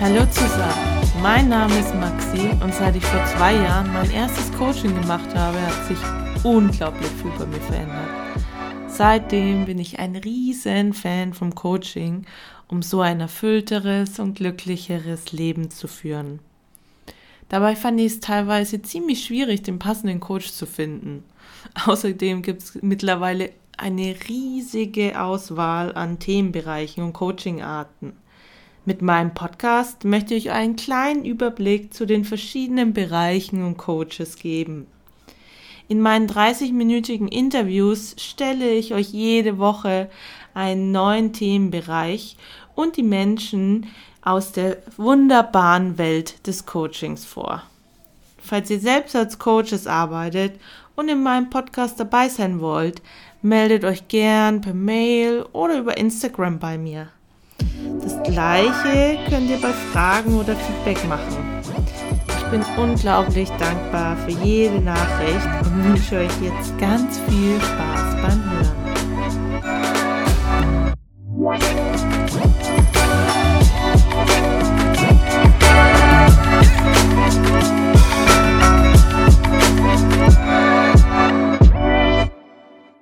Hallo zusammen, mein Name ist Maxi und seit ich vor zwei Jahren mein erstes Coaching gemacht habe, hat sich unglaublich viel bei mir verändert. Seitdem bin ich ein riesen Fan vom Coaching, um so ein erfüllteres und glücklicheres Leben zu führen. Dabei fand ich es teilweise ziemlich schwierig, den passenden Coach zu finden. Außerdem gibt es mittlerweile eine riesige Auswahl an Themenbereichen und Coachingarten. Mit meinem Podcast möchte ich einen kleinen Überblick zu den verschiedenen Bereichen und Coaches geben. In meinen 30-minütigen Interviews stelle ich euch jede Woche einen neuen Themenbereich und die Menschen aus der wunderbaren Welt des Coachings vor. Falls ihr selbst als Coaches arbeitet und in meinem Podcast dabei sein wollt, meldet euch gern per Mail oder über Instagram bei mir. Das gleiche könnt ihr bei Fragen oder Feedback machen. Ich bin unglaublich dankbar für jede Nachricht und wünsche euch jetzt ganz viel Spaß beim.